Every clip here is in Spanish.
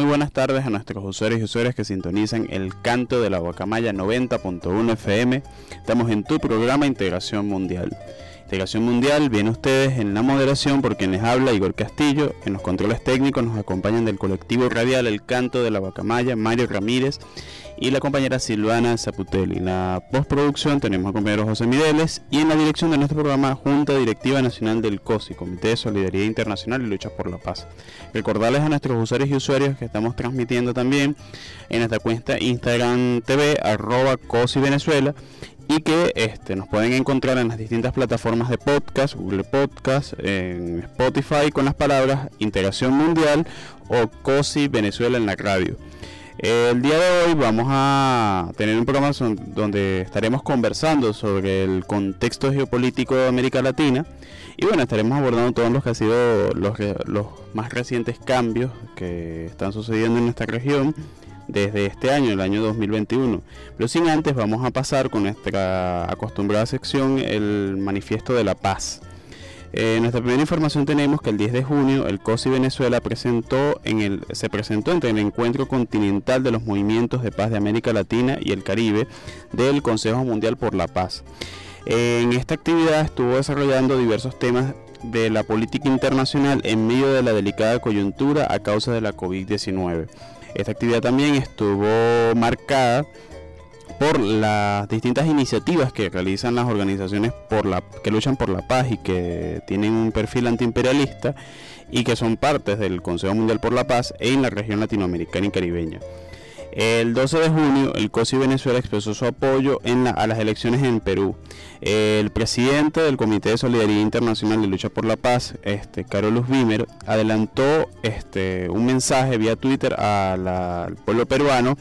Muy buenas tardes a nuestros usuarios y usuarias que sintonizan el canto de la Guacamaya 90.1 FM. Estamos en tu programa Integración Mundial. Integración Mundial viene ustedes en la moderación por quienes habla Igor Castillo. En los controles técnicos nos acompañan del colectivo radial El Canto de la Guacamaya, Mario Ramírez y la compañera Silvana Zaputelli. En la postproducción tenemos al compañero José Mireles y en la dirección de nuestro programa Junta Directiva Nacional del COSI, Comité de Solidaridad Internacional y Lucha por la Paz. Recordarles a nuestros usuarios y usuarios que estamos transmitiendo también en nuestra cuenta Instagram TV, arroba COSI y que este, nos pueden encontrar en las distintas plataformas de podcast, Google Podcast, en Spotify con las palabras Integración Mundial o COSI Venezuela en la radio. El día de hoy vamos a tener un programa donde estaremos conversando sobre el contexto geopolítico de América Latina y bueno, estaremos abordando todos los que han sido los, los más recientes cambios que están sucediendo en nuestra región desde este año, el año 2021. Pero sin antes vamos a pasar con nuestra acostumbrada sección, el Manifiesto de la Paz. Eh, en nuestra primera información tenemos que el 10 de junio el COSI Venezuela presentó en el, se presentó entre el encuentro continental de los movimientos de paz de América Latina y el Caribe del Consejo Mundial por la Paz. En esta actividad estuvo desarrollando diversos temas de la política internacional en medio de la delicada coyuntura a causa de la COVID-19. Esta actividad también estuvo marcada por las distintas iniciativas que realizan las organizaciones que luchan por la paz y que tienen un perfil antiimperialista y que son partes del Consejo Mundial por la Paz en la región latinoamericana y caribeña. El 12 de junio, el COSI Venezuela expresó su apoyo en la- a las elecciones en Perú. El presidente del Comité de Solidaridad Internacional de Lucha por la Paz, este, Carolus Bimer, adelantó este, un mensaje vía Twitter al pueblo peruano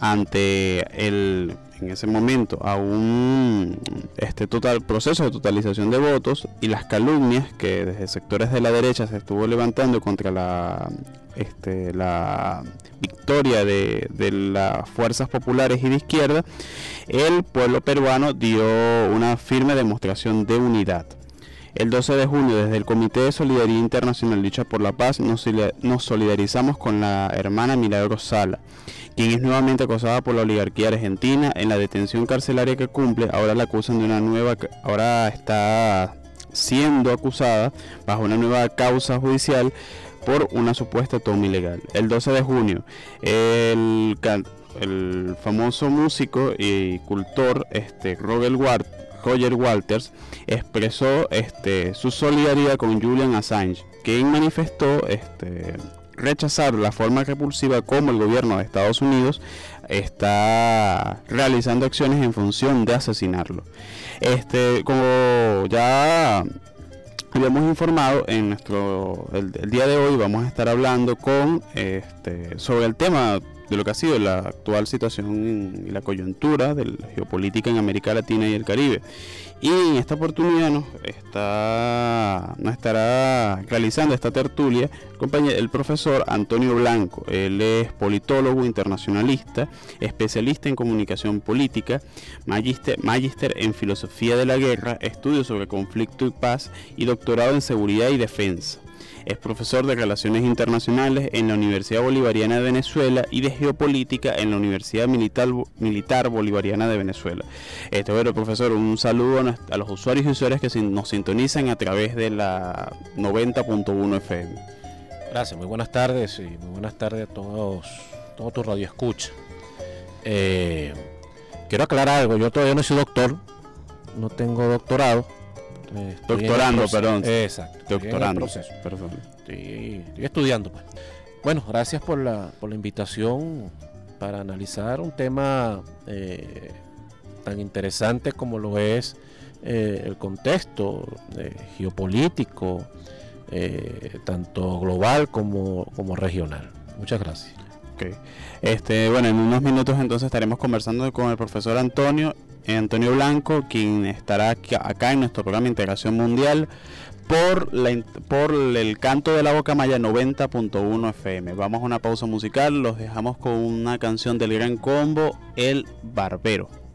ante el en ese momento a un este total proceso de totalización de votos y las calumnias que desde sectores de la derecha se estuvo levantando contra la este, la victoria de, de las fuerzas populares y de izquierda, el pueblo peruano dio una firme demostración de unidad. El 12 de junio, desde el Comité de Solidaridad Internacional Lucha por la Paz, nos, soli- nos solidarizamos con la hermana Milagros Sala, quien es nuevamente acosada por la oligarquía argentina en la detención carcelaria que cumple. Ahora la acusan de una nueva, ahora está siendo acusada bajo una nueva causa judicial por una supuesta toma ilegal. El 12 de junio, el, el famoso músico y cultor este, Roger, Roger Walters expresó este, su solidaridad con Julian Assange, quien manifestó este, rechazar la forma repulsiva como el gobierno de Estados Unidos está realizando acciones en función de asesinarlo. Este, como ya habíamos informado en nuestro el, día de hoy vamos a estar hablando con este, sobre el tema de lo que ha sido la actual situación y la coyuntura de la geopolítica en América Latina y el Caribe. Y en esta oportunidad nos, está, estará realizando esta tertulia el profesor Antonio Blanco. Él es politólogo internacionalista, especialista en comunicación política, magister en filosofía de la guerra, estudios sobre conflicto y paz y doctorado en seguridad y defensa. Es profesor de Relaciones Internacionales en la Universidad Bolivariana de Venezuela y de Geopolítica en la Universidad Militar, Bolivariana de Venezuela. Este, bueno, profesor, un saludo a los usuarios y usuarias que nos sintonizan a través de la 90.1 FM. Gracias, muy buenas tardes y muy buenas tardes a todos, todo tu radio escucha. Eh, quiero aclarar algo, yo todavía no soy doctor, no tengo doctorado, Doctorando, perdón. Exacto. Doctorando. Perdón. Estoy, estudiando, pues. Bueno, gracias por la, por la invitación para analizar un tema eh, tan interesante como lo es eh, el contexto eh, geopolítico, tanto global como, como regional. Muchas gracias. Okay. Este, bueno, en unos minutos entonces estaremos conversando con el profesor Antonio Antonio Blanco, quien estará acá en nuestro programa Integración Mundial por, por el canto de la boca maya 90.1 FM. Vamos a una pausa musical, los dejamos con una canción del gran combo, El Barbero.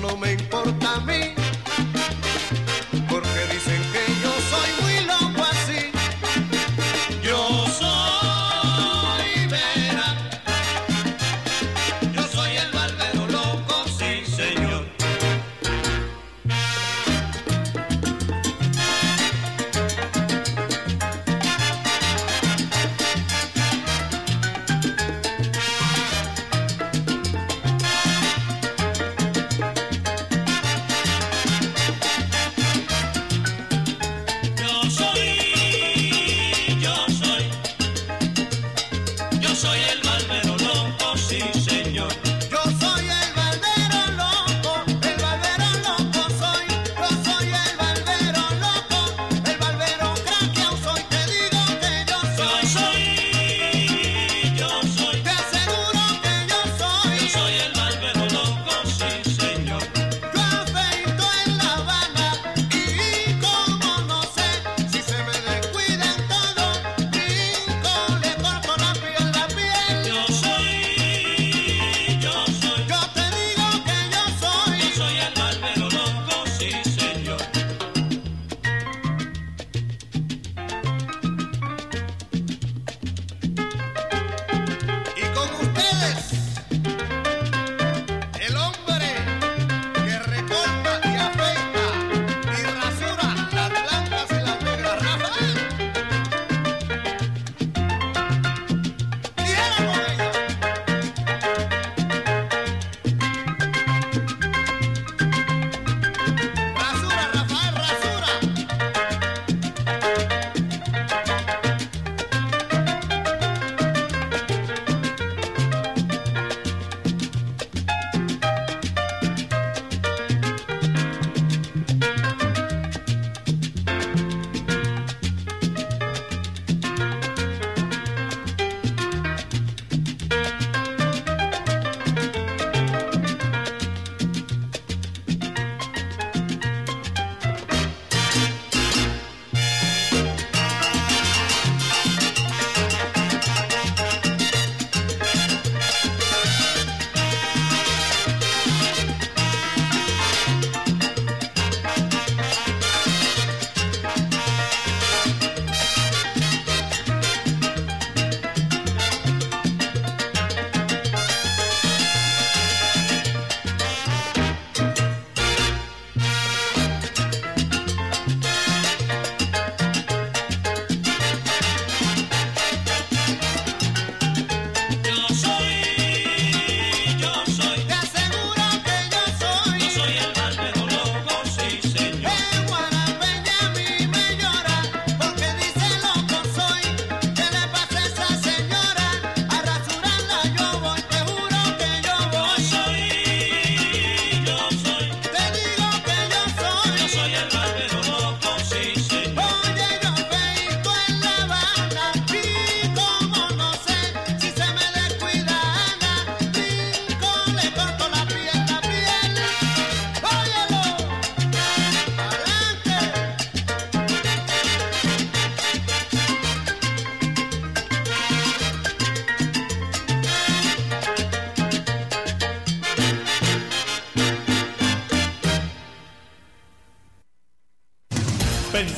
no me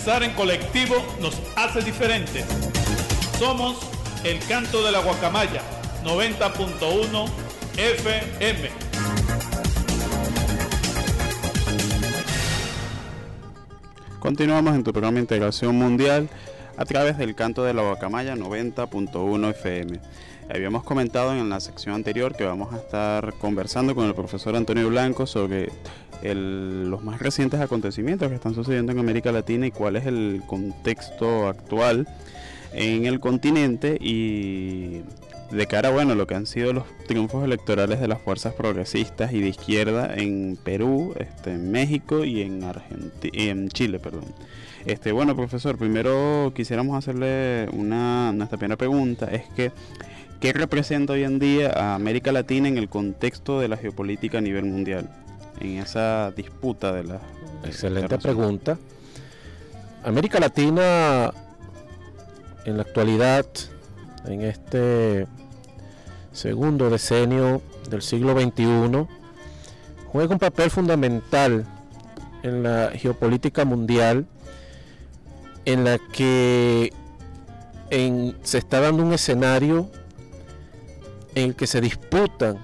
Pensar en colectivo nos hace diferentes. Somos el canto de la guacamaya 90.1 FM. Continuamos en tu programa Integración Mundial a través del canto de la guacamaya 90.1 FM. Habíamos comentado en la sección anterior que vamos a estar conversando con el profesor Antonio Blanco sobre los más recientes acontecimientos que están sucediendo en América Latina y cuál es el contexto actual en el continente y de cara bueno lo que han sido los triunfos electorales de las fuerzas progresistas y de izquierda en Perú, este, en México y en en Chile, perdón. Este, bueno, profesor, primero quisiéramos hacerle una nuestra primera pregunta es que ¿Qué representa hoy en día a América Latina en el contexto de la geopolítica a nivel mundial? En esa disputa de la... Excelente pregunta. América Latina en la actualidad, en este segundo decenio del siglo XXI, juega un papel fundamental en la geopolítica mundial, en la que se está dando un escenario en el que se disputan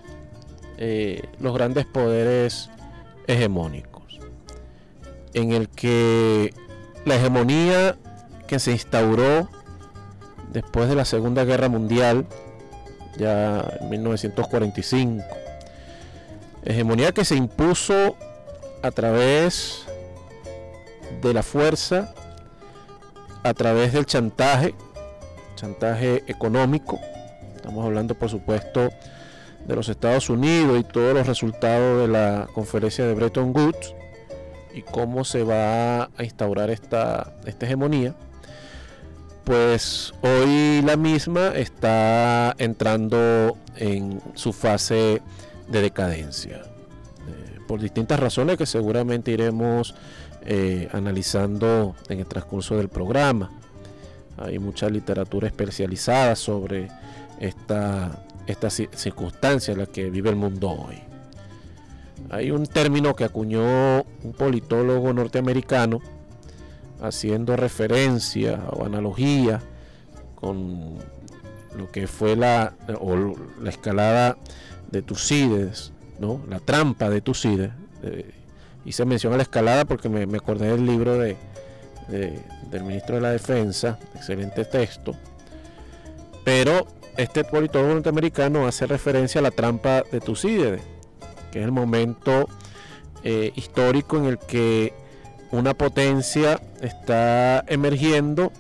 eh, los grandes poderes hegemónicos, en el que la hegemonía que se instauró después de la Segunda Guerra Mundial, ya en 1945, hegemonía que se impuso a través de la fuerza, a través del chantaje, chantaje económico, Estamos hablando, por supuesto, de los Estados Unidos y todos los resultados de la conferencia de Bretton Woods y cómo se va a instaurar esta, hegemonía. Pues hoy la misma está entrando en su fase de decadencia. Eh, por distintas razones que seguramente iremos eh, analizando en el transcurso del programa. Hay mucha literatura especializada sobre esta, esta circunstancia en la que vive el mundo hoy. Hay un término que acuñó un politólogo norteamericano haciendo referencia o analogía con lo que fue la, la escalada de Tucídides, ¿no? la trampa de Tucídides. Eh, hice mención a la escalada porque me, acordé del libro de, del ministro de la Defensa, excelente texto. Pero este politólogo norteamericano hace referencia a la trampa de Tucídides, que es el momento eh, histórico en el que una potencia está emergiendo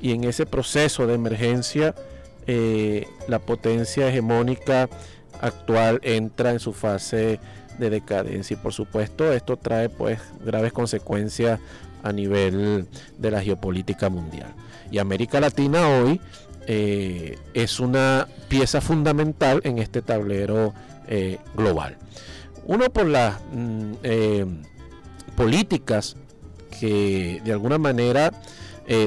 y en ese proceso de emergencia eh, la potencia hegemónica actual entra en su fase de decadencia. Y por supuesto esto trae pues graves consecuencias a nivel de la geopolítica mundial. Y América Latina hoy eh, es una pieza fundamental en este tablero eh, global. Uno por las mm, eh, políticas que de alguna manera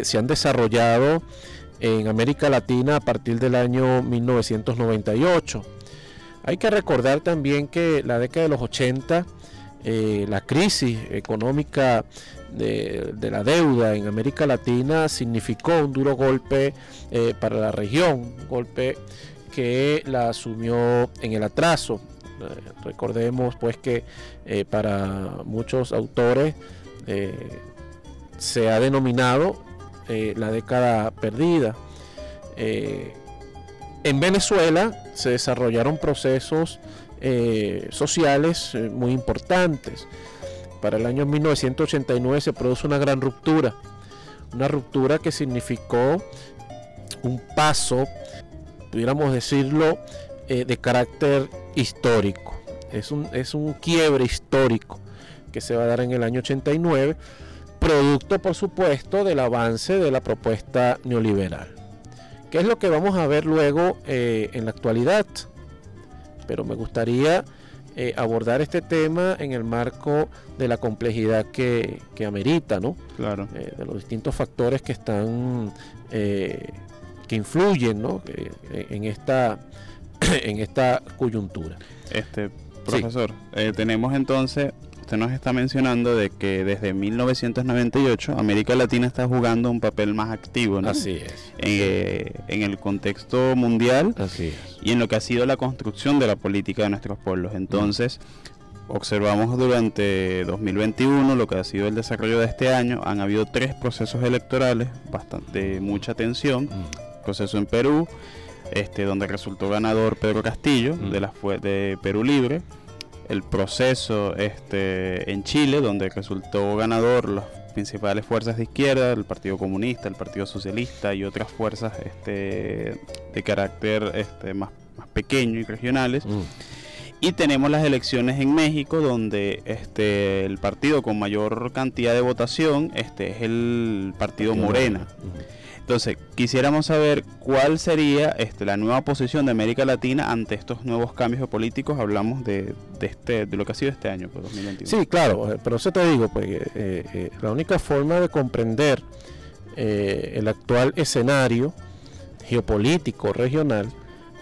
se han desarrollado en América Latina a partir del año 1998. Hay que recordar también que la década de los 80, la crisis económica de, la deuda en América Latina significó un duro golpe eh, para la región, un golpe que la asumió en el atraso. Eh, recordemos pues que eh, para muchos autores se ha denominado la década perdida. en Venezuela se desarrollaron procesos sociales muy importantes para el año 1989 se produce una gran ruptura, una ruptura que significó un paso, pudiéramos decirlo, eh, de carácter histórico. Es un, es un quiebre histórico que se va a dar en el año 89, producto por supuesto del avance de la propuesta neoliberal. ¿Qué es lo que vamos a ver luego eh, en la actualidad? Pero me gustaría eh, abordar este tema en el marco de la complejidad que, amerita, ¿no? Claro. Eh, de los distintos factores que están, eh, que influyen, ¿no? en esta, en esta coyuntura. Este, profesor, tenemos entonces usted nos está mencionando de que desde 1998 América Latina está jugando un papel más activo, ¿no? Así es. Eh, en el contexto mundial Así es. y en lo que ha sido la construcción de la política de nuestros pueblos. Entonces, observamos durante 2021 lo que ha sido el desarrollo de este año. Han habido tres procesos electorales bastante mucha tensión. Mm. Proceso en Perú, este, donde resultó ganador Pedro Castillo Mm. de, la, fue- de Perú Libre. El proceso este, en Chile, donde resultó ganador las principales fuerzas de izquierda, el Partido Comunista, el Partido Socialista y otras fuerzas este, de carácter este, más, más pequeño y regionales. Mm. Y tenemos las elecciones en México, donde este, el partido con mayor cantidad de votación este, es el Partido Morena. Entonces, quisiéramos saber cuál sería este, la nueva posición de América Latina ante estos nuevos cambios políticos. Hablamos de, de este, de lo que ha sido este año, pues, 2021. Sí, claro, eh, pero eso te digo, pues eh, eh, la única forma de comprender eh, el actual escenario geopolítico regional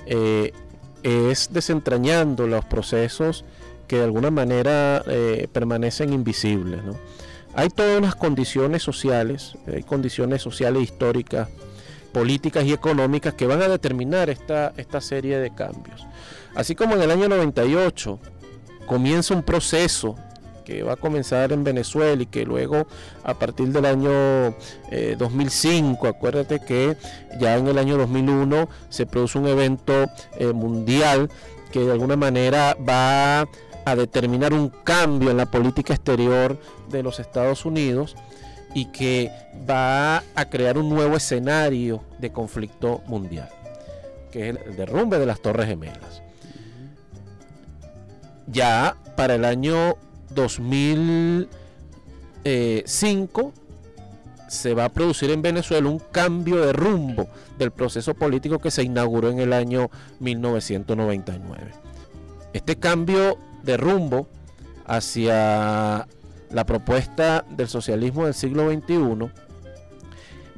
eh, es desentrañando los procesos que de alguna manera eh, permanecen invisibles. ¿no? Hay todas unas condiciones sociales, hay condiciones sociales históricas, políticas y económicas que van a determinar esta, esta serie de cambios. Así como en el año 98 comienza un proceso que va a comenzar en Venezuela y que luego a partir del año eh, 2005, acuérdate que ya en el año 2001 se produce un evento eh, mundial que de alguna manera va a determinar un cambio en la política exterior de los Estados Unidos y que va a crear un nuevo escenario de conflicto mundial, que es el derrumbe de las Torres Gemelas. Ya para el año 2005 se va a producir en Venezuela un cambio de rumbo del proceso político que se inauguró en el año 1999. Este cambio de rumbo hacia la propuesta del socialismo del siglo XXI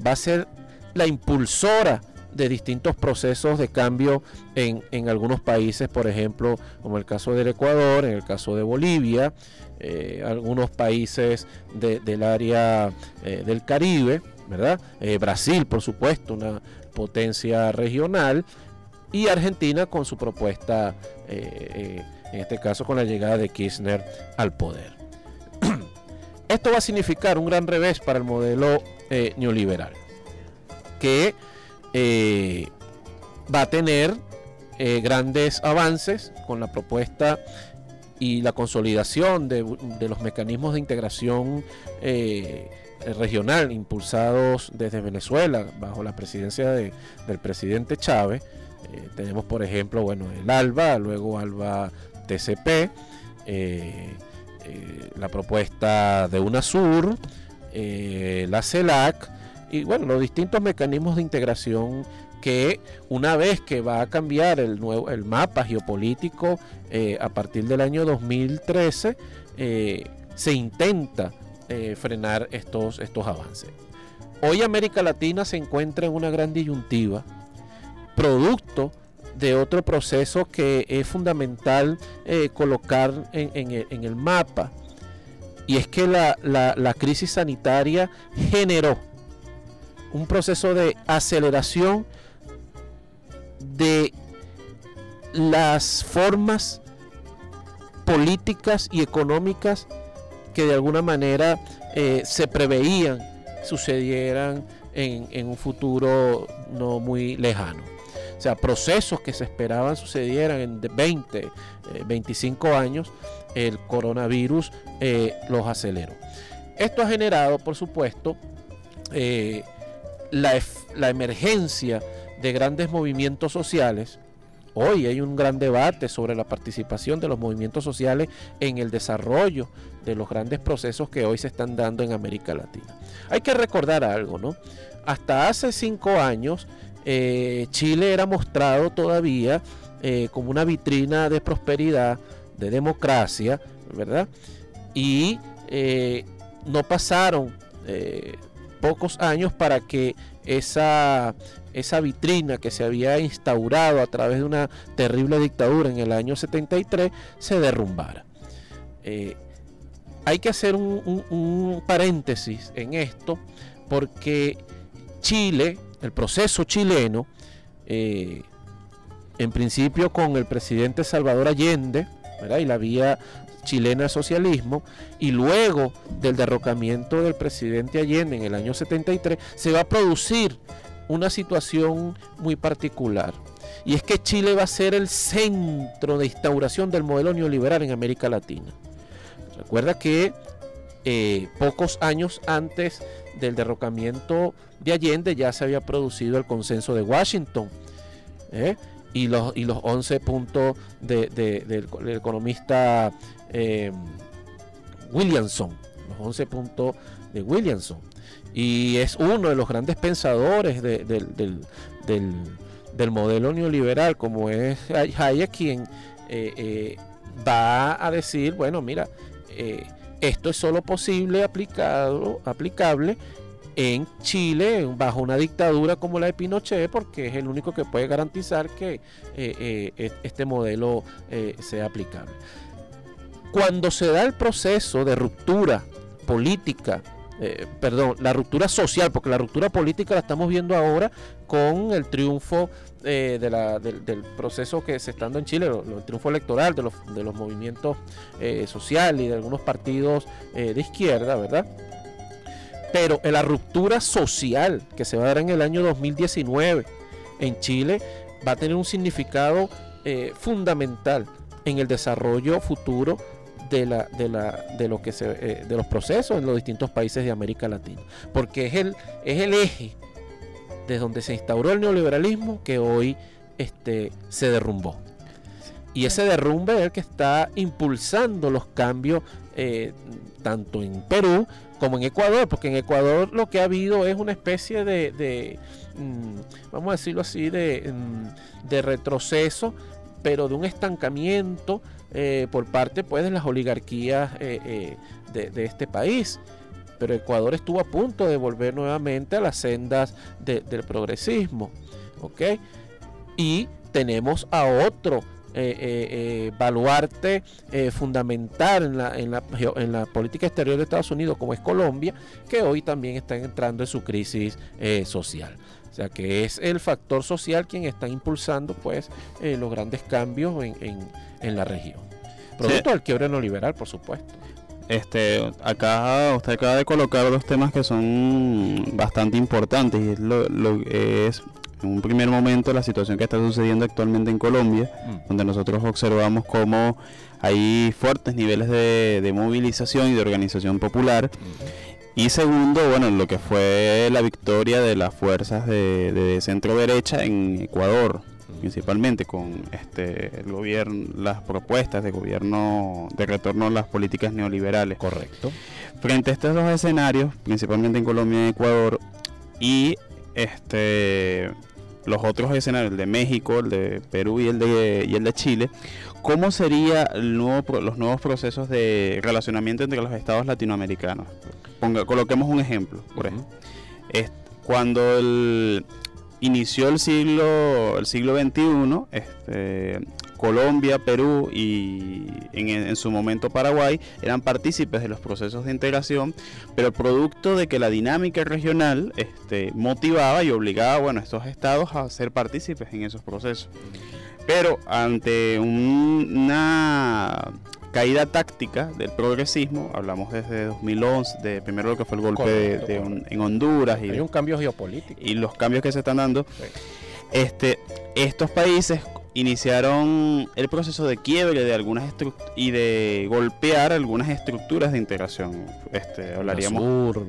va a ser la impulsora de distintos procesos de cambio en, en algunos países, por ejemplo, como el caso del Ecuador, en el caso de Bolivia, eh, algunos países de- del área eh, del Caribe, ¿verdad? Eh, Brasil, por supuesto, una potencia regional, y Argentina con su propuesta, en este caso con la llegada de Kirchner al poder. Esto va a significar un gran revés para el modelo eh, neoliberal, que eh, va a tener eh, grandes avances con la propuesta y la consolidación de, los mecanismos de integración regional impulsados desde Venezuela bajo la presidencia de- del presidente Chávez. Tenemos, por ejemplo, bueno, el ALBA, luego ALBA TCP, eh, eh, la propuesta de UNASUR, eh, la CELAC y bueno, los distintos mecanismos de integración que una vez que va a cambiar el nuevo el mapa geopolítico a partir del año 2013 eh, se intenta frenar estos, estos avances. Hoy América Latina se encuentra en una gran disyuntiva, producto de otro proceso que es fundamental eh, colocar en, el, mapa, y es que la, crisis sanitaria generó un proceso de aceleración de las formas políticas y económicas que de alguna manera eh, se preveían sucedieran en un futuro no muy lejano. O sea, procesos que se esperaban sucedieran en de 20, eh, 25 años, el coronavirus eh, los aceleró. Esto ha generado, por supuesto, eh, la emergencia de grandes movimientos sociales. Hoy hay un gran debate sobre la participación de los movimientos sociales en el desarrollo de los grandes procesos que hoy se están dando en América Latina. Hay que recordar algo, ¿no? Hasta hace cinco años eh, Chile era mostrado todavía eh, como una vitrina de prosperidad, de democracia, ¿verdad? Y eh, no pasaron pocos años para que esa, esa vitrina que se había instaurado a través de una terrible dictadura en el año 73 se derrumbara. Hay que hacer un, paréntesis en esto porque Chile, el proceso chileno, eh, en principio con el presidente Salvador Allende y la vía chilena de socialismo, y luego del derrocamiento del presidente Allende en el año 73, se va a producir una situación muy particular. Y es que Chile va a ser el centro de instauración del modelo neoliberal en América Latina. Recuerda que eh, pocos años antes del derrocamiento de Allende ya se había producido el consenso de Washington. ¿eh? Y los, y los 11 puntos del, economista eh, Williamson. Los 11 puntos de Williamson. Y es uno de los grandes pensadores del, modelo neoliberal, como es Hayek, quien va a decir, bueno, mira, eh, esto es solo posible aplicado, aplicable en Chile bajo una dictadura como la de Pinochet porque es el único que puede garantizar que eh, eh, este modelo sea aplicable. Cuando se da el proceso de ruptura política eh, perdón, la ruptura social, porque la ruptura política la estamos viendo ahora con el triunfo eh, del, proceso que se está dando en Chile, el, triunfo electoral de los, movimientos eh, sociales y de algunos partidos de izquierda, ¿verdad? Pero la ruptura social que se va a dar en el año 2019 en Chile va a tener un significado fundamental en el desarrollo futuro de, lo que eh, de los procesos en los distintos países de América Latina. Porque es el, es el eje desde donde se instauró el neoliberalismo que hoy este, se derrumbó. Y ese derrumbe es el que está impulsando los cambios eh, tanto en Perú como en Ecuador, porque en Ecuador lo que ha habido es una especie de, mm, vamos a decirlo así, de, mm, de retroceso, pero de un estancamiento eh, por parte pues, de las oligarquías eh, de, este país. Pero Ecuador estuvo a punto de volver nuevamente a las sendas del progresismo. ¿ok? Y tenemos a otro baluarte fundamental en la, en, la, en la, política exterior de Estados Unidos, como es Colombia, que hoy también está entrando en su crisis social. O sea que es el factor social quien está impulsando pues los grandes cambios en en la región. Producto del quiebre no liberal, por supuesto. Este, acá usted acaba de colocar dos temas que son bastante importantes y es lo, es en un primer momento la situación que está sucediendo actualmente en Colombia, mm. donde nosotros observamos cómo hay fuertes niveles de, movilización y de organización popular. Y segundo, bueno, lo que fue la victoria de las fuerzas de, de centro derecha en Ecuador, principalmente con este el gobierno las propuestas de gobierno de retorno a las políticas neoliberales. Correcto. Frente a estos dos escenarios, principalmente en Colombia y Ecuador y este los otros escenarios, el de México, el de Perú y el de y el de Chile, ¿cómo sería el nuevo, los nuevos procesos de relacionamiento entre los estados latinoamericanos? Ponga, coloquemos un ejemplo, por ejemplo. cuando el, inició el siglo, el siglo XXI, este, Colombia, Perú y en, su momento Paraguay eran partícipes de los procesos de integración, pero producto de que la dinámica regional este, motivaba y obligaba bueno, a estos estados a ser partícipes en esos procesos. Pero ante una caída táctica del progresismo, hablamos desde 2011, de primero lo que fue el golpe de, en Honduras y un cambio geopolítico y los cambios que se están dando. Este, estos países iniciaron el proceso de quiebre de algunas y de golpear algunas estructuras de integración. Este, hablaríamos Nasur,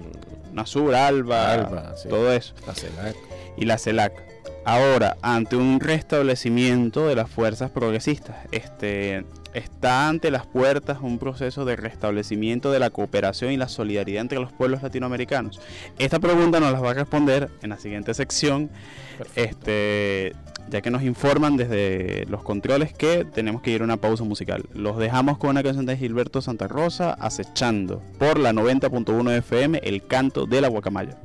Nasur Alba, todo eso. La CELAC. Y la CELAC. Ahora, ante un restablecimiento de las fuerzas progresistas, este, está ante las puertas un proceso de restablecimiento de la cooperación y la solidaridad entre los pueblos latinoamericanos. Esta pregunta nos la va a responder en la siguiente sección, este, ya que nos informan desde los controles que tenemos que ir a una pausa musical. Los dejamos con una canción de Gilberto Santa Rosa, acechando por la 90.1 FM, El canto de la guacamaya.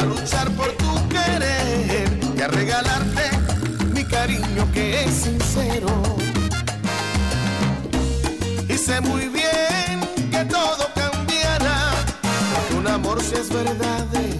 A luchar por tu querer y a regalarte mi cariño que es sincero. Y sé muy bien que todo cambiará, porque un amor si es verdadero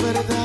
amor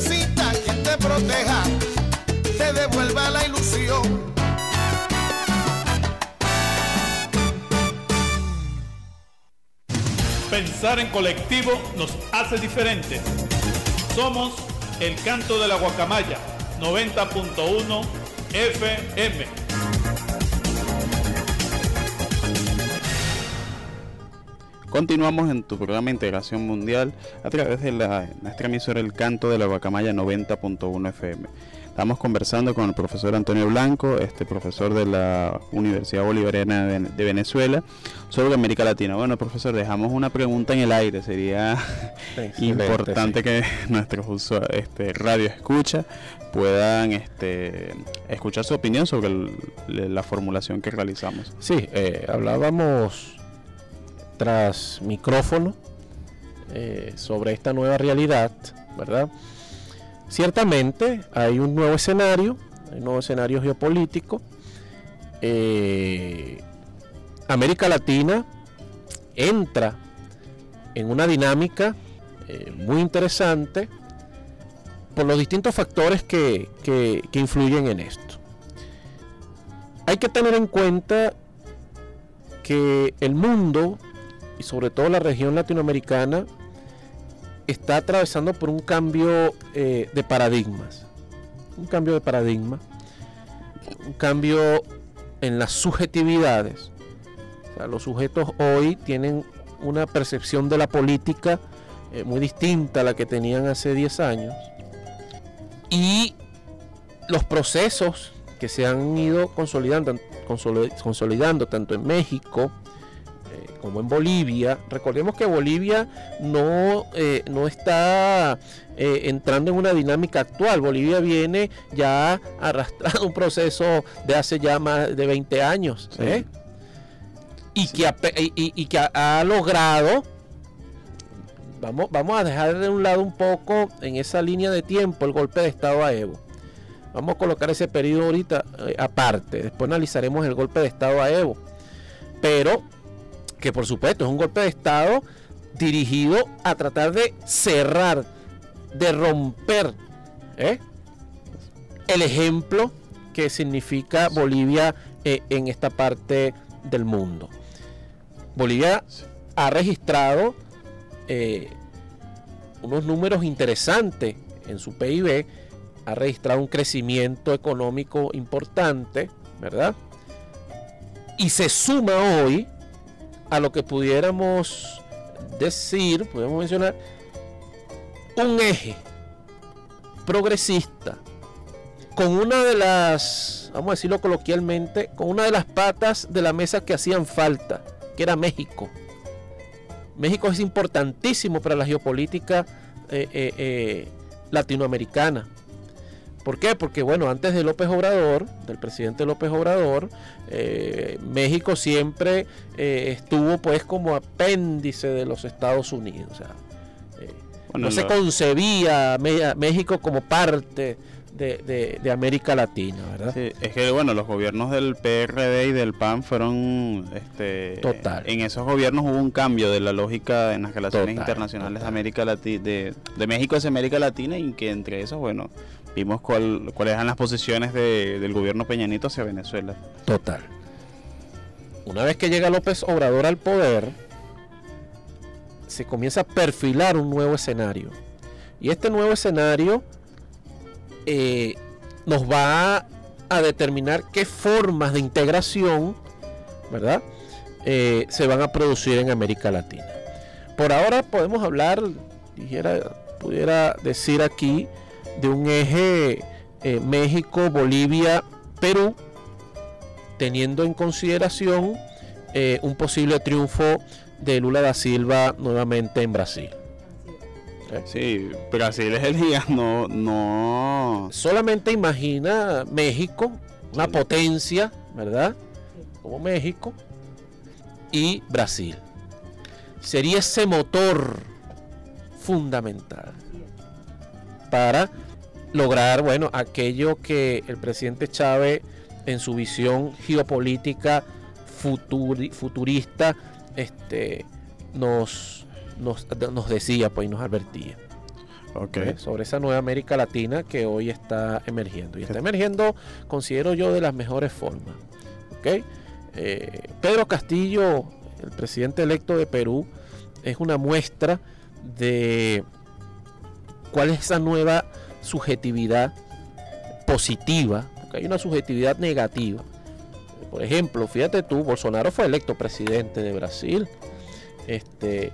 alma necesita quien te proteja, te devuelva la ilusión. Pensar en colectivo nos hace diferentes. Somos el canto de la guacamaya 90.1 FM. Continuamos en tu programa Integración Mundial a través de la, nuestra emisora El Canto de la Guacamaya 90.1 FM. Estamos conversando con el profesor Antonio Blanco, este profesor de la Universidad Bolivariana de, Venezuela, sobre América Latina. Bueno, profesor, dejamos una pregunta en el aire. Sería Excelente, importante que nuestros usu- este, radio escucha puedan este, escuchar su opinión sobre el- la formulación que realizamos. Sí, eh, hablábamos tras micrófono eh, sobre esta nueva realidad, ¿verdad? Ciertamente hay un nuevo escenario, un nuevo escenario geopolítico. Eh, América Latina entra en una dinámica eh, muy interesante por los distintos factores que- que influyen en esto. Hay que tener en cuenta que el mundo y sobre todo la región latinoamericana está atravesando por un cambio eh, de paradigmas. Un cambio de paradigma. Un cambio en las subjetividades. Los sujetos hoy tienen una percepción de la política eh, muy distinta a la que tenían hace 10 años. Y los procesos que se han ido consolidando, consoli- consolidando tanto en México, como en Bolivia. Recordemos que Bolivia no, eh, no está eh, entrando en una dinámica actual. Bolivia viene ya arrastrando un proceso de hace ya más de 20 años. ¿eh? Y, que y, que ha, logrado, vamos, vamos a dejar de un lado un poco en esa línea de tiempo el golpe de Estado a Evo. Vamos a colocar ese periodo ahorita aparte. Después analizaremos el golpe de Estado a Evo. Pero que por supuesto es un golpe de Estado dirigido a tratar de cerrar, de romper ¿eh? el ejemplo que significa Bolivia eh, en esta parte del mundo. Bolivia ha registrado eh, unos números interesantes en su PIB, ha registrado un crecimiento económico importante, ¿verdad? Y se suma hoy a lo que pudiéramos decir, podemos mencionar, un eje progresista con una de las, vamos a decirlo coloquialmente, con una de las patas de la mesa que hacían falta, que era México. México es importantísimo para la geopolítica eh, eh, eh, latinoamericana. ¿Por qué? Porque bueno, antes de López Obrador, del presidente López Obrador, eh, México siempre eh, estuvo pues como apéndice de los Estados Unidos. O sea, eh, no se concebía México como parte de, América Latina, ¿verdad? es que bueno, los gobiernos del PRD y del PAN fueron, este, total. En esos gobiernos hubo un cambio de la lógica en las relaciones internacionales de América Latina, de, de México hacia América Latina y que entre esos, bueno, vimos cuál, cuáles eran las posiciones del gobierno Peñanito hacia Venezuela. Total. Una vez que llega López Obrador al poder, se comienza a perfilar un nuevo escenario. Y este nuevo escenario eh, nos va a determinar qué formas de integración, ¿verdad? Eh, se van a producir en América Latina. Por ahora podemos hablar, dijera, pudiera decir aquí, de un eje eh, México, Bolivia, Perú, teniendo en consideración eh, un posible triunfo de Lula da Silva nuevamente en Brasil. Sí, Brasil es el día, no, no. Solamente imagina México, una potencia, ¿verdad? Como México y Brasil. Sería ese motor fundamental para lograr, bueno, aquello que el presidente Chávez en su visión geopolítica futurista este, nos, nos, decía pues, y nos advertía. Okay. sobre esa nueva América Latina que hoy está emergiendo. Y está emergiendo, considero yo, de las mejores formas. ¿okay? Eh, Pedro Castillo, el presidente electo de Perú, es una muestra de cuál es esa nueva subjetividad positiva, porque hay una subjetividad negativa. Por ejemplo, fíjate tú, Bolsonaro fue electo presidente de Brasil, este,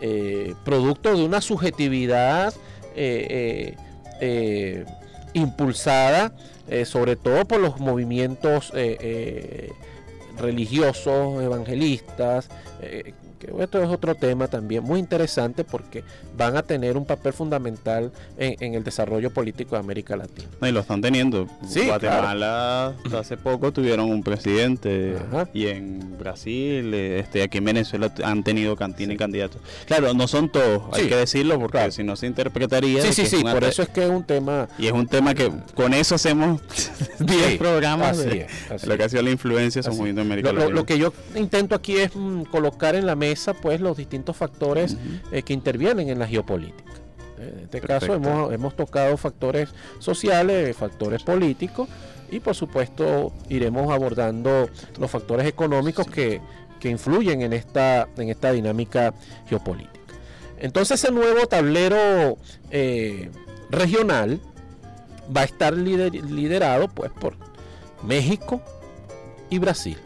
eh, producto de una subjetividad eh, eh, impulsada sobre todo por los movimientos religiosos, evangelistas, esto es otro tema también muy interesante porque van a tener un papel fundamental en, el desarrollo político de América Latina. y lo están teniendo. Guatemala hace poco tuvieron un presidente y en Brasil, este, aquí en Venezuela han tenido cantina y candidatos. Claro, no son todos, hay que decirlo porque si no se interpretaría. Sí, sí, sí, por eso es que es un tema. Y es un tema que con eso hacemos 10 programas. de, lo que ha sido la influencia son muy América Latina. Lo, que yo intento aquí es mm, colocar en la mesa pues los distintos factores eh, que intervienen en la geopolítica. En este caso hemos, hemos tocado factores sociales, factores políticos y por supuesto iremos abordando los factores económicos que, influyen en esta, en esta dinámica geopolítica. Entonces ese nuevo tablero eh, regional va a estar liderado pues por México y Brasil.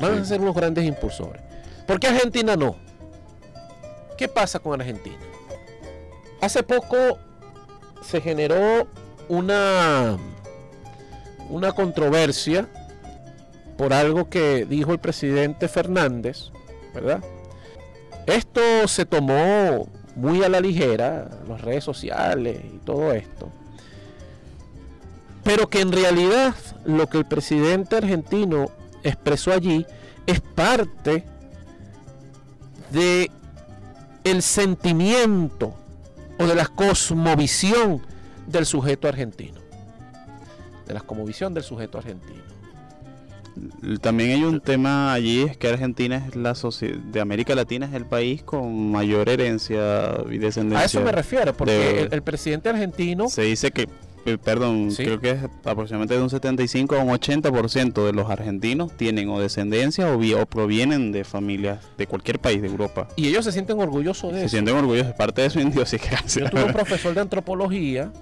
Van a ser unos grandes impulsores. ¿Por qué Argentina no? ¿Qué pasa con Argentina? Hace poco se generó una, una controversia por algo que dijo el presidente Fernández ¿verdad? Esto se tomó muy a la ligera, las redes sociales y todo esto. Pero que en realidad lo que el presidente argentino expresó allí es parte de el sentimiento o de la cosmovisión del sujeto argentino. De la cosmovisión del sujeto argentino. También hay un tema allí, es que Argentina es la de América Latina es el país con mayor herencia y descendencia. A eso me refiero, porque el, presidente argentino... Se dice que, eh, perdón, creo que es aproximadamente de un 75 a un 80% de los argentinos tienen o descendencia o, o, provienen de familias de cualquier país de Europa. Y ellos se sienten orgullosos de eso. Se sienten orgullosos, parte de su idiosincrasia. Yo tuve un profesor de antropología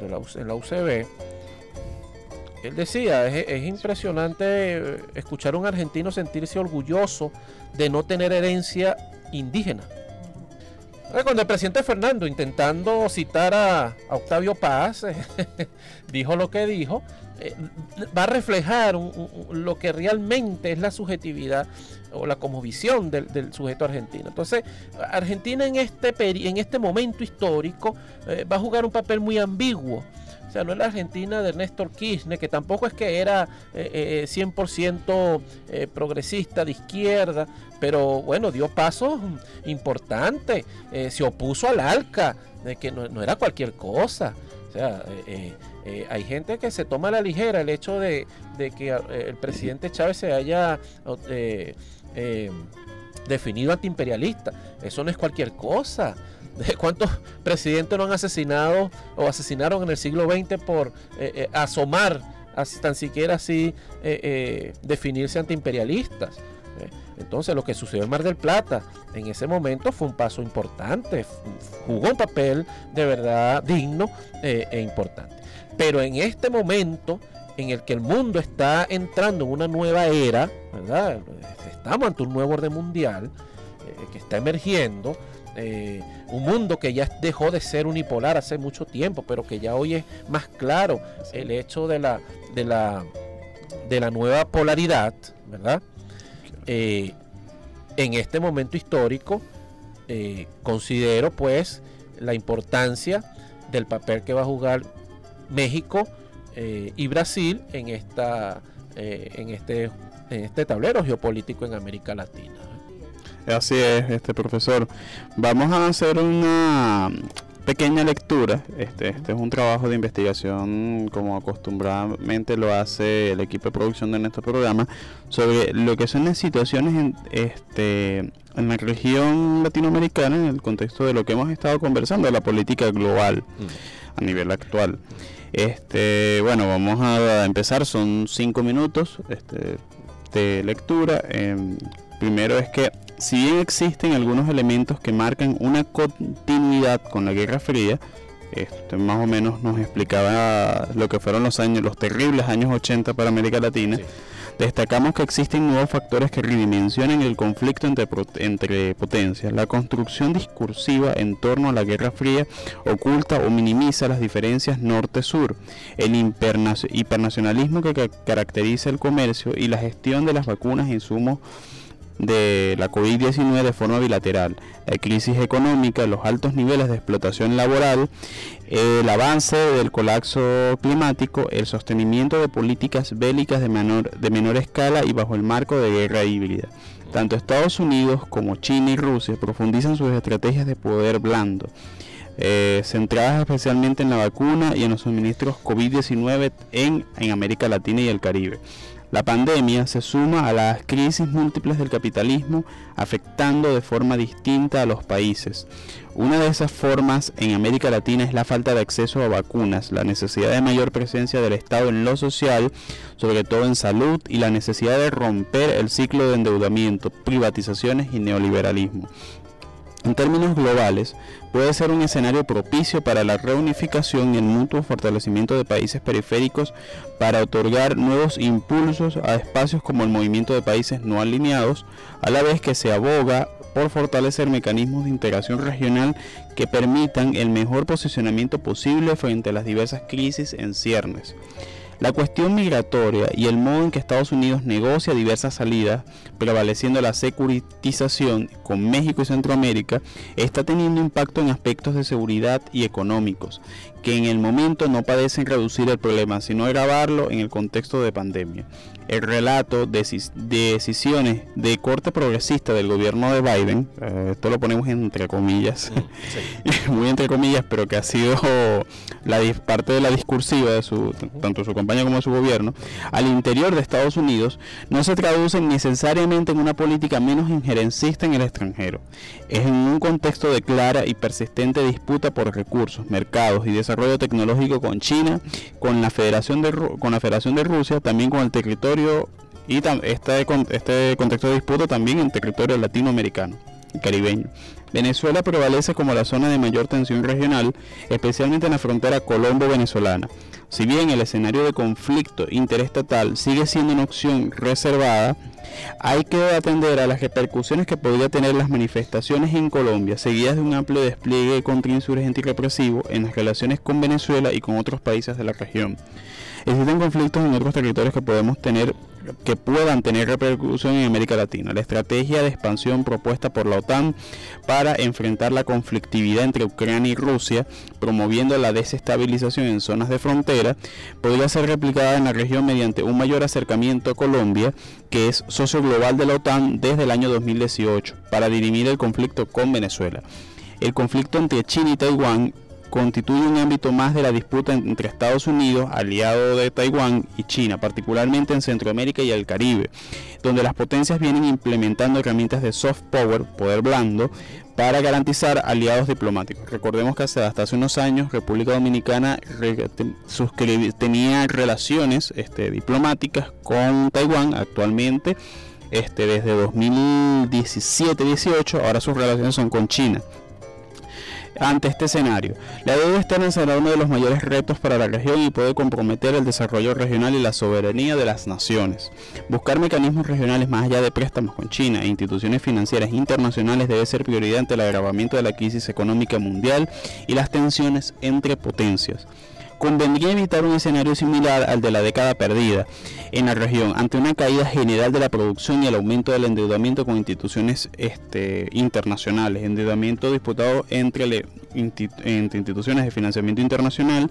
de la, en la UCB él decía, es, impresionante eh, escuchar a un argentino sentirse orgulloso de no tener herencia indígena. Cuando el presidente Fernando, intentando citar a, Octavio Paz, dijo lo que dijo, eh, va a reflejar lo que realmente es la subjetividad o la visión del, sujeto argentino. Entonces, Argentina en este, en este momento histórico eh, va a jugar un papel muy ambiguo sea, no es la Argentina de Néstor Kirchner, que tampoco es que era 100% eh, eh, eh, progresista de izquierda, pero bueno, dio pasos importantes, se opuso al ALCA, de que no, era cualquier cosa. O sea, hay gente que se toma a la ligera el hecho de, que el presidente Chávez se haya definido antiimperialista. Eso no es cualquier cosa. ¿Cuántos presidentes no han asesinado o asesinaron en el siglo XX por eh, eh, asomar, así, tan siquiera así eh, definirse antiimperialistas? Entonces lo que sucedió en Mar del Plata en ese momento fue un paso importante, jugó un papel de verdad digno e importante. Pero en este momento en el que el mundo está entrando en una nueva era. Estamos ante un nuevo orden mundial que está emergiendo, eh, un mundo que ya dejó de ser unipolar hace mucho tiempo, pero que ya hoy es más claro el hecho de la, de la, de la nueva polaridad, ¿verdad? Eh, en este momento histórico, eh, considero pues la importancia del papel que va a jugar México y Brasil en, esta, en, este, en este tablero geopolítico en América Latina. Así es, este profesor. Vamos a hacer una pequeña lectura. Este, este es un trabajo de investigación, como acostumbradamente lo hace el equipo de producción de nuestro programa, sobre lo que son las situaciones en, este, en la región latinoamericana en el contexto de lo que hemos estado conversando, de la política global mm. a nivel actual. Este, bueno, vamos a empezar, son cinco minutos este, de lectura. Em, primero es que si bien existen algunos elementos que marcan una continuidad con la Guerra Fría, esto más o menos nos explicaba lo que fueron los años, los terribles años 80 para América Latina. Destacamos que existen nuevos factores que redimensionan el conflicto entre, entre potencias. La construcción discursiva en torno a la Guerra Fría oculta o minimiza las diferencias norte-sur. El hipernacionalismo que caracteriza el comercio y la gestión de las vacunas e insumos de la COVID-19 de forma bilateral, la crisis económica, los altos niveles de explotación laboral, el avance del colapso climático, el sostenimiento de políticas bélicas de menor, de menor escala y bajo el marco de guerra híbrida. Tanto Estados Unidos como China y Rusia profundizan sus estrategias de poder blando, eh, centradas especialmente en la vacuna y en los suministros COVID-19 en, en América Latina y el Caribe. La pandemia se suma a las crisis múltiples del capitalismo afectando de forma distinta a los países. Una de esas formas en América Latina es la falta de acceso a vacunas, la necesidad de mayor presencia del Estado en lo social, sobre todo en salud, y la necesidad de romper el ciclo de endeudamiento, privatizaciones y neoliberalismo. En términos globales, puede ser un escenario propicio para la reunificación y el mutuo fortalecimiento de países periféricos para otorgar nuevos impulsos a espacios como el movimiento de países no alineados, a la vez que se aboga por fortalecer mecanismos de integración regional que permitan el mejor posicionamiento posible frente a las diversas crisis en ciernes. La cuestión migratoria y el modo en que Estados Unidos negocia diversas salidas, prevaleciendo la securitización con México y Centroamérica, está teniendo impacto en aspectos de seguridad y económicos, que en el momento no padecen reducir el problema, sino agravarlo en el contexto de pandemia el relato de decisiones de corte progresista del gobierno de Biden, eh, esto lo ponemos entre comillas, muy entre comillas, pero que ha sido la parte de la discursiva de su, tanto su campaña como de su gobierno, al interior de Estados Unidos, no se traducen necesariamente en una política menos injerencista en el extranjero. Es en un contexto de clara y persistente disputa por recursos, mercados y desarrollo tecnológico con China, con la Federación de, con la Federación de Rusia, también con el territorio y este, este contexto de disputa también en territorio latinoamericano y caribeño. Venezuela prevalece como la zona de mayor tensión regional, especialmente en la frontera colombo-venezolana. Si bien el escenario de conflicto interestatal sigue siendo una opción reservada, hay que atender a las repercusiones que podría tener las manifestaciones en Colombia, seguidas de un amplio despliegue contrainsurgente y represivo en las relaciones con Venezuela y con otros países de la región. Existen conflictos en otros territorios que podemos tener que puedan tener repercusión en América Latina. La estrategia de expansión propuesta por la OTAN para enfrentar la conflictividad entre Ucrania y Rusia, promoviendo la desestabilización en zonas de frontera, podría ser replicada en la región mediante un mayor acercamiento a Colombia, que es socio global de la OTAN desde el año 2018, para dirimir el conflicto con Venezuela. El conflicto entre China y Taiwán constituye un ámbito más de la disputa entre Estados Unidos, aliado de Taiwán, y China, particularmente en Centroamérica y el Caribe, donde las potencias vienen implementando herramientas de soft power, poder blando, para garantizar aliados diplomáticos. Recordemos que hasta hace unos años República Dominicana tenía relaciones este, diplomáticas con Taiwán actualmente. Este, desde 2017-18, ahora sus relaciones son con China ante este escenario. La deuda externa será uno de los mayores retos para la región y puede comprometer el desarrollo regional y la soberanía de las naciones. Buscar mecanismos regionales más allá de préstamos con China e instituciones financieras internacionales debe ser prioridad ante el agravamiento de la crisis económica mundial y las tensiones entre potencias convendría evitar un escenario similar al de la década perdida en la región ante una caída general de la producción y el aumento del endeudamiento con instituciones este, internacionales, endeudamiento disputado entre, entre instituciones de financiamiento internacional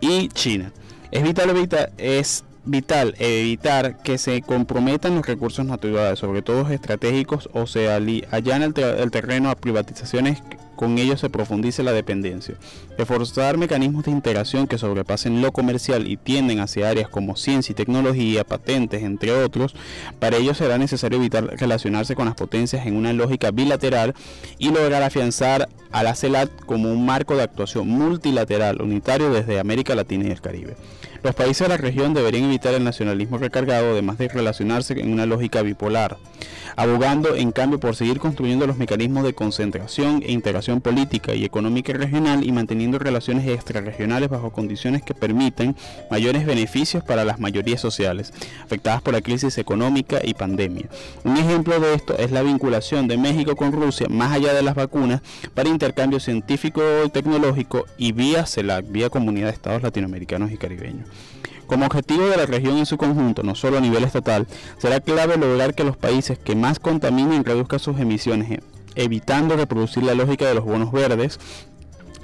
y China. Es vital es vital evitar que se comprometan los recursos naturales, sobre todo estratégicos, o sea, allá en el, el terreno a privatizaciones con ello se profundice la dependencia. Reforzar mecanismos de integración que sobrepasen lo comercial y tienden hacia áreas como ciencia y tecnología, patentes, entre otros. Para ello será necesario evitar relacionarse con las potencias en una lógica bilateral y lograr afianzar a la CELAT como un marco de actuación multilateral unitario desde América Latina y el Caribe. Los países de la región deberían evitar el nacionalismo recargado, además de relacionarse en una lógica bipolar, abogando en cambio por seguir construyendo los mecanismos de concentración e integración política y económica regional y manteniendo relaciones extrarregionales bajo condiciones que permitan mayores beneficios para las mayorías sociales afectadas por la crisis económica y pandemia. Un ejemplo de esto es la vinculación de México con Rusia más allá de las vacunas para intercambio científico y tecnológico y vía CELAC, vía Comunidad de Estados Latinoamericanos y Caribeños. Como objetivo de la región en su conjunto, no solo a nivel estatal, será clave lograr que los países que más contaminen reduzcan sus emisiones, evitando reproducir la lógica de los bonos verdes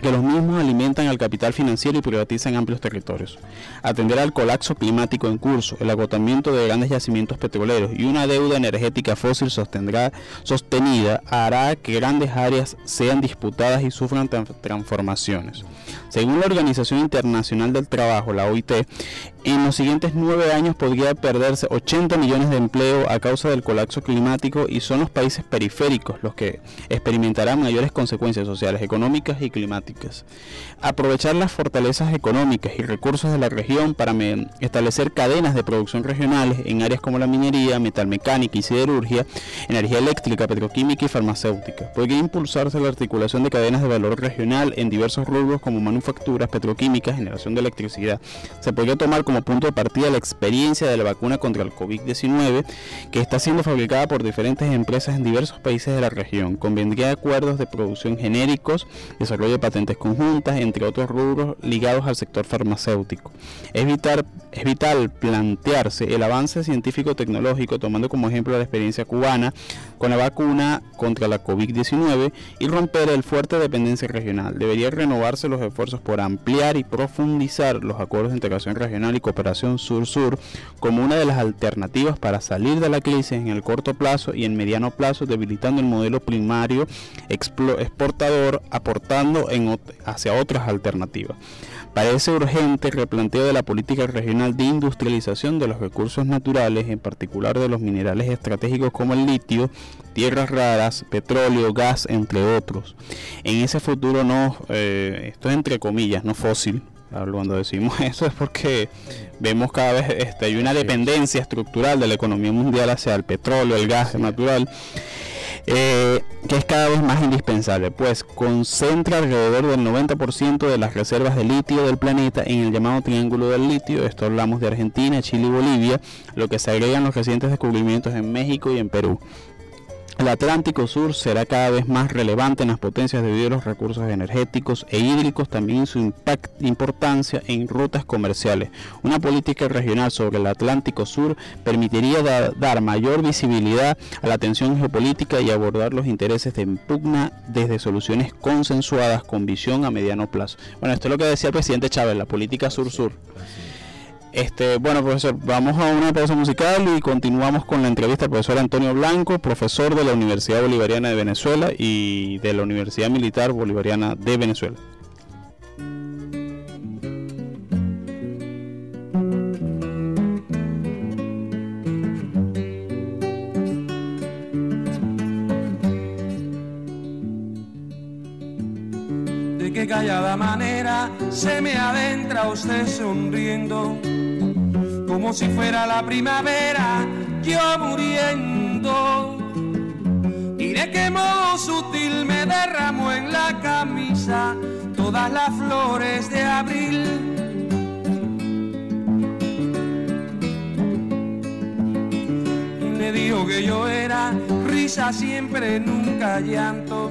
que los mismos alimentan al capital financiero y privatizan amplios territorios. Atender al colapso climático en curso, el agotamiento de grandes yacimientos petroleros y una deuda energética fósil sostenida hará que grandes áreas sean disputadas y sufran transformaciones. Según la Organización Internacional del Trabajo, la OIT, en los siguientes nueve años podría perderse 80 millones de empleo a causa del colapso climático y son los países periféricos los que experimentarán mayores consecuencias sociales, económicas y climáticas. Aprovechar las fortalezas económicas y recursos de la región para establecer cadenas de producción regionales en áreas como la minería, metalmecánica y siderurgia, energía eléctrica, petroquímica y farmacéutica. Podría impulsarse la articulación de cadenas de valor regional en diversos rubros como manufacturas, petroquímicas, generación de electricidad. Se podría tomar como punto de partida la experiencia de la vacuna contra el COVID-19 que está siendo fabricada por diferentes empresas en diversos países de la región. Convendría acuerdos de producción genéricos, desarrollo de patentes conjuntas, entre otros rubros ligados al sector farmacéutico. Es vital, es vital plantearse el avance científico-tecnológico, tomando como ejemplo la experiencia cubana con la vacuna contra la COVID-19 y romper el fuerte dependencia regional. Debería renovarse los esfuerzos por ampliar y profundizar los acuerdos de integración regional cooperación sur-sur como una de las alternativas para salir de la crisis en el corto plazo y en mediano plazo, debilitando el modelo primario exportador, aportando en, hacia otras alternativas. Parece urgente el replanteo de la política regional de industrialización de los recursos naturales, en particular de los minerales estratégicos como el litio, tierras raras, petróleo, gas, entre otros. En ese futuro no, eh, esto es entre comillas, no fósil, cuando decimos eso es porque vemos cada vez este, hay una dependencia estructural de la economía mundial hacia el petróleo, el gas natural eh, que es cada vez más indispensable, pues concentra alrededor del 90% de las reservas de litio del planeta en el llamado Triángulo del Litio, esto hablamos de Argentina, Chile y Bolivia, lo que se agregan los recientes descubrimientos en México y en Perú. El Atlántico Sur será cada vez más relevante en las potencias debido a los recursos energéticos e hídricos, también su importancia en rutas comerciales. Una política regional sobre el Atlántico Sur permitiría dar mayor visibilidad a la tensión geopolítica y abordar los intereses de impugna desde soluciones consensuadas con visión a mediano plazo. Bueno, esto es lo que decía el presidente Chávez, la política sur-sur. Este, bueno, profesor, vamos a una pausa musical y continuamos con la entrevista al profesor Antonio Blanco, profesor de la Universidad Bolivariana de Venezuela y de la Universidad Militar Bolivariana de Venezuela. Manera se me adentra usted sonriendo como si fuera la primavera, yo muriendo. Y de qué modo sutil me derramó en la camisa todas las flores de abril. Y me dijo que yo era risa siempre, nunca llanto.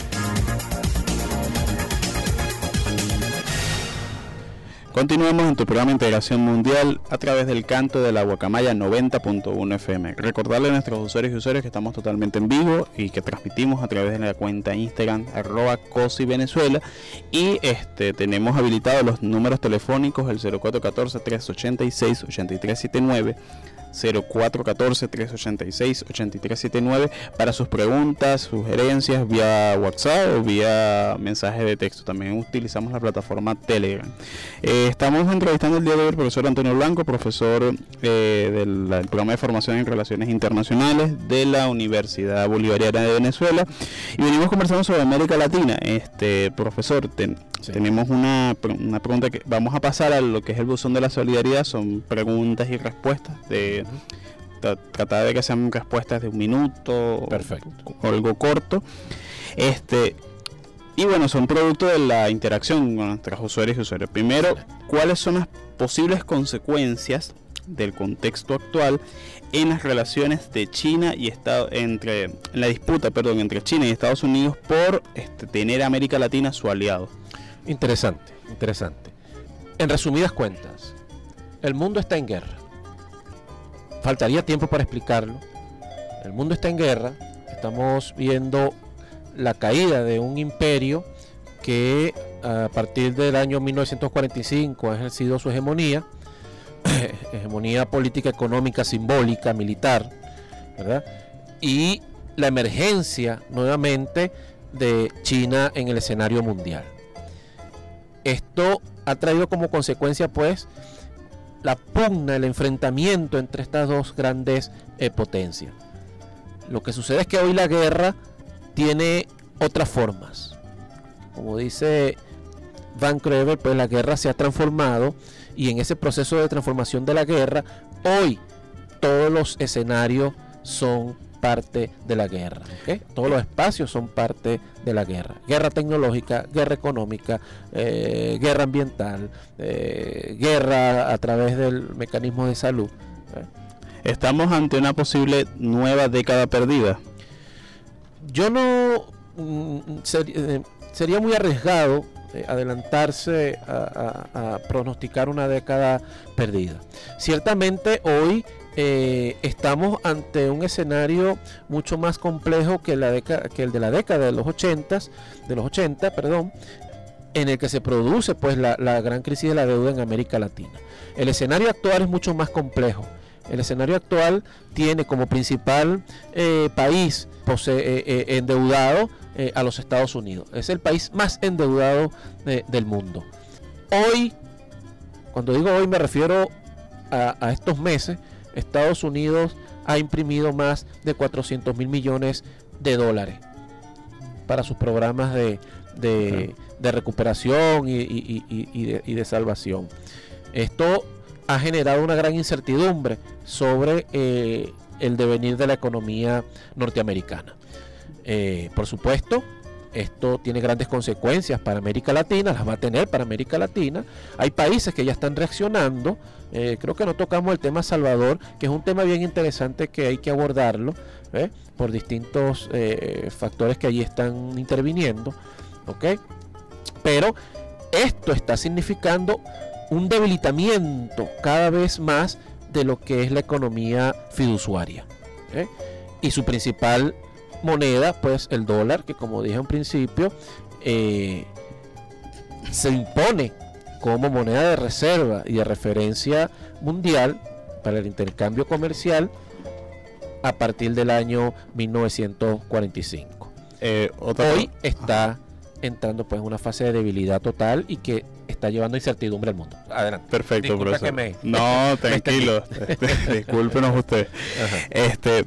Continuamos en tu programa Integración Mundial a través del canto de la Guacamaya 90.1 FM. Recordarle a nuestros usuarios y usuarios que estamos totalmente en vivo y que transmitimos a través de la cuenta Instagram arroba COSI Venezuela y este, tenemos habilitados los números telefónicos el 0414-386-8379 0414-386-8379 para sus preguntas, sugerencias vía WhatsApp o vía mensaje de texto. También utilizamos la plataforma Telegram. Eh, estamos entrevistando el día de hoy al profesor Antonio Blanco, profesor eh, del, programa de formación en relaciones internacionales de la Universidad Bolivariana de Venezuela y venimos conversando sobre América Latina. Este profesor, tenemos una, una pregunta que vamos a pasar a lo que es el buzón de la solidaridad, son preguntas y respuestas de tratar de que sean respuestas de un minuto Perfecto. o algo corto. Este Y bueno, son producto de la interacción con nuestros usuarios y usuarios. Primero, ¿cuáles son las posibles consecuencias del contexto actual en las relaciones de China y Estados entre en la disputa, perdón, entre China y Estados Unidos por este, tener a América Latina su aliado? Interesante, interesante. En resumidas cuentas, el mundo está en guerra. Faltaría tiempo para explicarlo. El mundo está en guerra. Estamos viendo la caída de un imperio que a partir del año 1945 ha ejercido su hegemonía, hegemonía política, económica, simbólica, militar, ¿verdad? Y la emergencia nuevamente de China en el escenario mundial. Esto ha traído como consecuencia pues la pugna, el enfrentamiento entre estas dos grandes eh, potencias. Lo que sucede es que hoy la guerra tiene otras formas. Como dice Van Crever, pues la guerra se ha transformado y en ese proceso de transformación de la guerra, hoy todos los escenarios son parte de la guerra. Todos los espacios son parte de la guerra. Guerra tecnológica, guerra económica, eh, guerra ambiental, eh, guerra a través del mecanismo de salud. Estamos ante una posible nueva década perdida. Yo no mm, eh, sería muy arriesgado eh, adelantarse a, pronosticar una década perdida. Ciertamente hoy eh, estamos ante un escenario mucho más complejo que, el de la década de los 80, de los 80, perdón, en el que se produce pues la, gran crisis de la deuda en América Latina. El escenario actual es mucho más complejo. El escenario actual tiene como principal eh, país eh, endeudado a los Estados Unidos. Es el país más endeudado del mundo. Hoy, cuando digo hoy me refiero a, estos meses, Estados Unidos ha imprimido más de 400 mil millones de dólares para sus programas de, recuperación y, y de salvación. Esto ha generado una gran incertidumbre sobre eh, el devenir de la economía norteamericana. Eh, por supuesto, esto tiene grandes consecuencias para América Latina, las va a tener para América Latina. Hay países que ya están reaccionando. Eh, creo que no tocamos el tema Salvador, que es un tema bien interesante que hay que abordarlo por distintos factores que allí están interviniendo. Pero esto está significando un debilitamiento cada vez más de lo que es la economía fiduciaria. ¿eh? Y su principal moneda, pues el dólar, que como dije en principio, eh, se impone como moneda de reserva y de referencia mundial para el intercambio comercial a partir del año 1945. Eh, Hoy está entrando pues en una fase de debilidad total y que está llevando incertidumbre al mundo. Adelante. Perfecto, profesor. No, tranquilo. Discúlpenos usted. Este,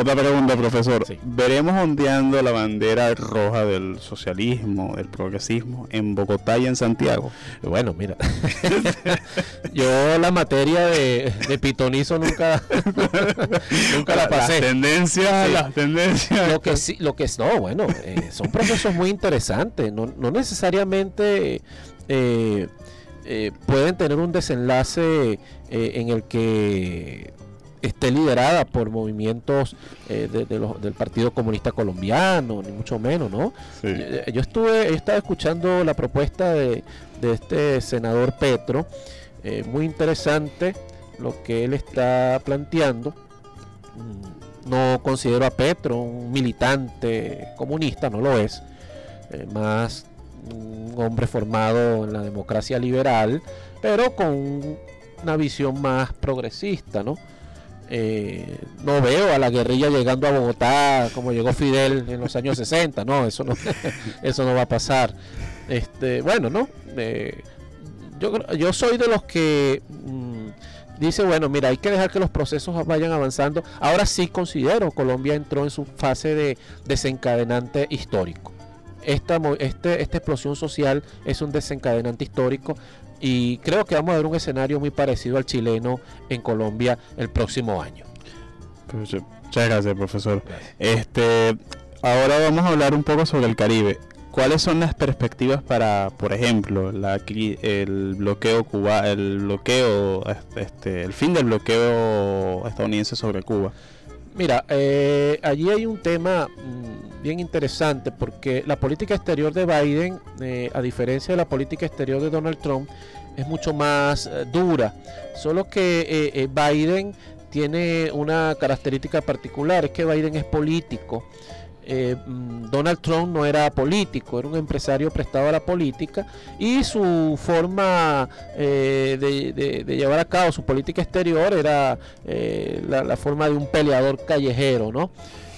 otra pregunta, profesor. ¿Veremos ondeando la bandera roja del socialismo, del progresismo en Bogotá y en Santiago? Bueno, mira, yo la materia de, pitonizo nunca, nunca la pasé. Las tendencias, las tendencias. Lo que sí, lo que es, no, bueno, eh, son procesos muy interesantes. No, no necesariamente eh, eh, pueden tener un desenlace en el que esté liderada por movimientos del Partido Comunista Colombiano, ni mucho menos, ¿no? Yo, estuve, he estado escuchando la propuesta de, este senador Petro, muy interesante lo que él está planteando. Mm, no considero a Petro un militante comunista, no lo es. más un hombre formado en la democracia liberal, pero con una visión más progresista, ¿no? Eh, no veo a la guerrilla llegando a Bogotá como llegó Fidel en los años 60, no, eso no, eso no va a pasar. Este, bueno, ¿no? Eh, yo, yo soy de los que mm, dice, bueno, mira, hay que dejar que los procesos vayan avanzando. Ahora sí considero Colombia entró en su fase de desencadenante histórico esta, este, esta explosión social es un desencadenante histórico y creo que vamos a ver un escenario muy parecido al chileno en Colombia el próximo año. Muchas gracias, profesor. Este, ahora vamos a hablar un poco sobre el Caribe. ¿Cuáles son las perspectivas para, por ejemplo, la, el bloqueo Cuba, el bloqueo, este, el fin del bloqueo estadounidense sobre Cuba? Mira, eh, allí hay un tema mm, bien interesante porque la política exterior de Biden, eh, a diferencia de la política exterior de Donald Trump, es mucho más eh, dura. Solo que Biden tiene una característica particular, es que Biden es político. Eh, mm, Donald Trump no era político, era un empresario prestado a la política y su forma eh, de, llevar a cabo su política exterior era eh, la, forma de un peleador callejero, ¿no?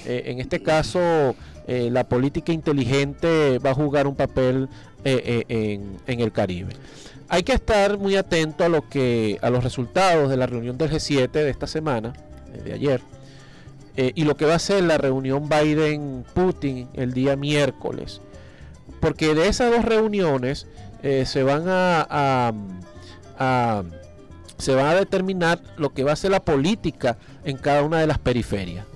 en este caso, la política inteligente va a jugar un papel en, en, el Caribe. Hay que estar muy atento a lo que a los resultados de la reunión del G7 de esta semana, de ayer eh, y lo que va a ser la reunión Biden-Putin el día miércoles. Porque de esas dos reuniones eh, se van a, se van a determinar lo que va a ser la política en cada una de las periferias.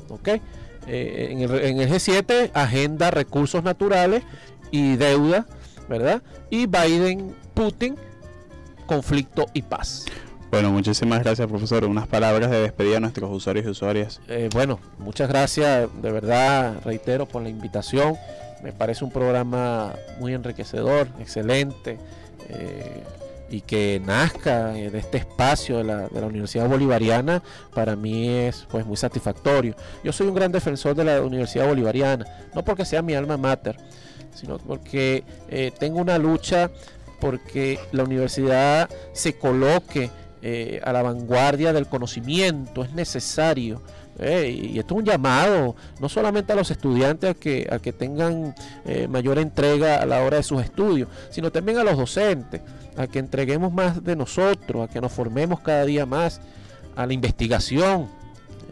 Eh, en, el, en, el, G7, agenda, recursos naturales y deuda, ¿verdad? Y Biden-Putin, conflicto y paz. Bueno, muchísimas gracias, profesor. Unas palabras de despedida a nuestros usuarios y usuarias. Eh, bueno, muchas gracias, de verdad, reitero, por la invitación. Me parece un programa muy enriquecedor, excelente, eh, y que nazca eh, de este espacio de la, de la, Universidad Bolivariana, para mí es pues muy satisfactorio. Yo soy un gran defensor de la Universidad Bolivariana, no porque sea mi alma mater, sino porque tengo una lucha porque la universidad se coloque eh, a la vanguardia del conocimiento, es necesario. Eh, y esto es un llamado no solamente a los estudiantes a que, a que tengan eh, mayor entrega a la hora de sus estudios, sino también a los docentes, a que entreguemos más de nosotros, a que nos formemos cada día más, a la investigación,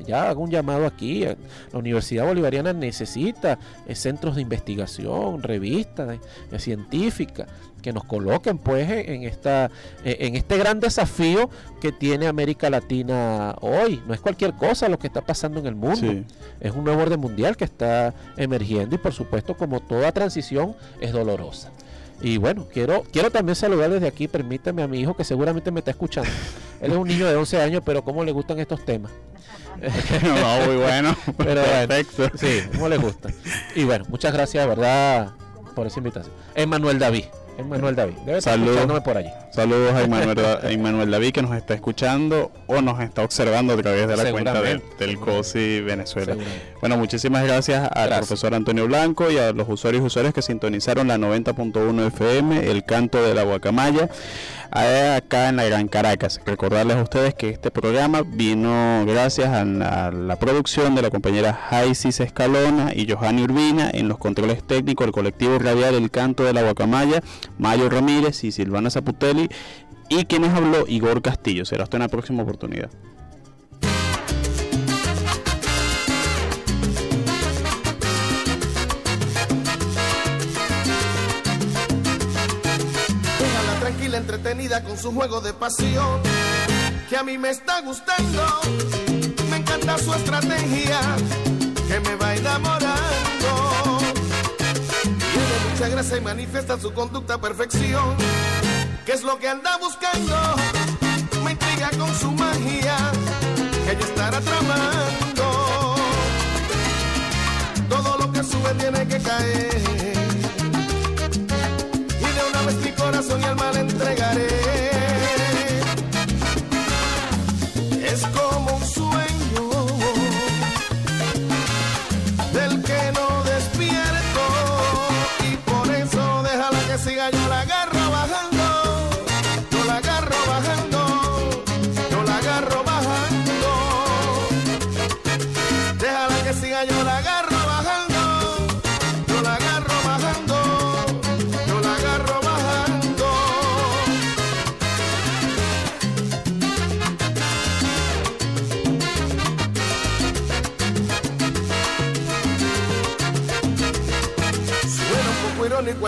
ya hago un llamado aquí. La Universidad Bolivariana necesita centros de investigación, revistas científicas que nos coloquen pues en esta eh, en este gran desafío que tiene América Latina hoy. No es cualquier cosa lo que está pasando en el mundo. Es un nuevo orden mundial que está emergiendo y por supuesto como toda transición es dolorosa. Y bueno, quiero, quiero también saludar desde aquí, permítame a mi hijo que seguramente me está escuchando. Él es un niño de 11 años, pero ¿cómo le gustan estos temas? no, muy bueno. Pero Perfecto. sí, ¿cómo le gusta? Y bueno, muchas gracias, verdad, por esa invitación. Emanuel David. Emanuel David. Debe estar Saludos, por allí. Saludos a Emanuel, David que nos está escuchando o nos está observando a través de la cuenta del COSI Venezuela. Bueno, muchísimas gracias al profesor Antonio Blanco y a los usuarios y usuarias que sintonizaron la 90.1 FM, el canto de la guacamaya acá en la Gran Caracas. Recordarles a ustedes que este programa vino gracias a la, producción de la compañera Jaisis Escalona y Johanny Urbina en los controles técnicos del colectivo radial El Canto de la Guacamaya, Mayo Ramírez y Silvana Zaputelli y quienes habló Igor Castillo. Será hasta una próxima oportunidad. Con su juego de pasión, que a mí me está gustando. Me encanta su estrategia, que me va enamorando. Tiene mucha gracia y manifiesta su conducta a perfección, que es lo que anda buscando. Me intriga con su magia, que ella estará tramando. Todo lo que sube tiene que caer mi corazón y alma le entregaré.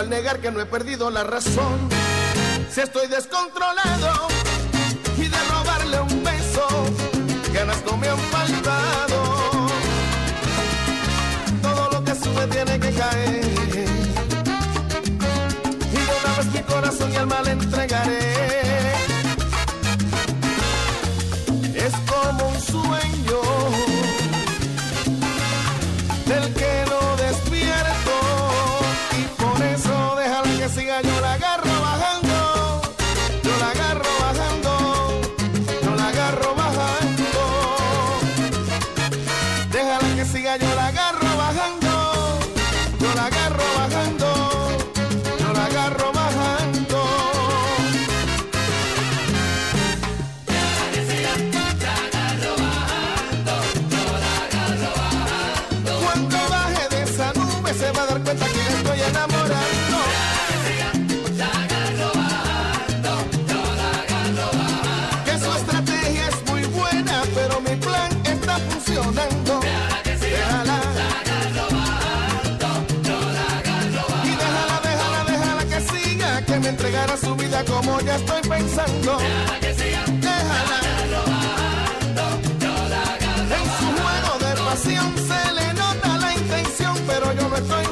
negar que no he perdido la razón. Si estoy descontrolado y de robarle un beso, ganas no me han faltado. Todo lo que sube tiene que caer. Y de una vez mi corazón y alma le entregaré. como ya estoy pensando. Deja que déjala. En su juego de pasión se le nota la intención, pero yo no estoy